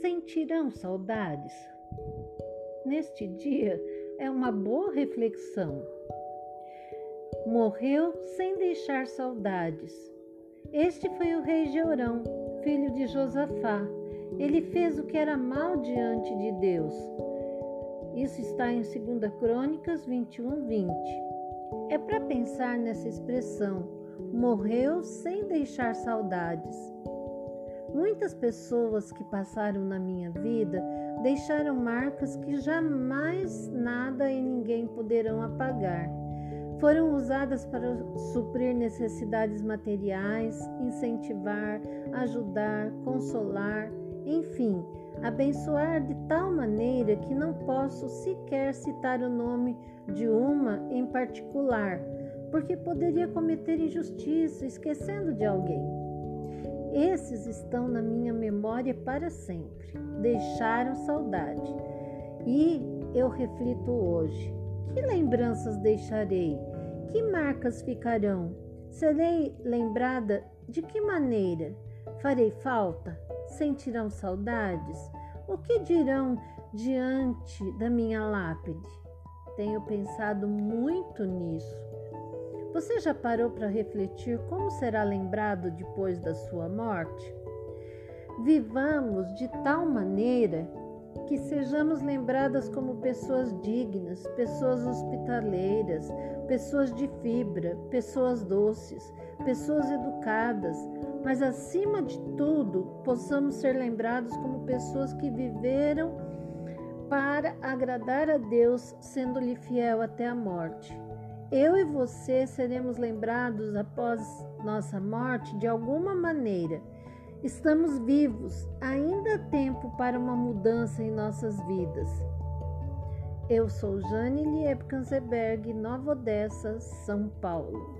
sentirão saudades? Neste dia é uma boa reflexão. Morreu sem deixar saudades. Este foi o rei Jeorão, filho de Josafá. Ele fez o que era mal diante de Deus. Isso está em 2 Crônicas 21, 20. É para pensar nessa expressão, morreu sem deixar saudades. Muitas pessoas que passaram na minha vida deixaram marcas que jamais nada e ninguém poderão apagar. Foram usadas para suprir necessidades materiais, incentivar, ajudar, consolar, enfim, abençoar de tal maneira que não posso sequer citar o nome de uma em particular, porque poderia cometer injustiça esquecendo de alguém. Esses estão na minha memória para sempre, deixaram saudade. E eu reflito hoje: que lembranças deixarei? Que marcas ficarão? Serei lembrada de que maneira? Farei falta? Sentirão saudades? O que dirão diante da minha lápide? Tenho pensado muito nisso. Você já parou para refletir como será lembrado depois da sua morte? Vivamos de tal maneira que sejamos lembradas como pessoas dignas, pessoas hospitaleiras, pessoas de fibra, pessoas doces, pessoas educadas, mas acima de tudo, possamos ser lembrados como pessoas que viveram para agradar a Deus, sendo-lhe fiel até a morte. Eu e você seremos lembrados após nossa morte de alguma maneira. Estamos vivos, ainda há tempo para uma mudança em nossas vidas. Eu sou Jane Liebkanzeberg, Nova Odessa, São Paulo.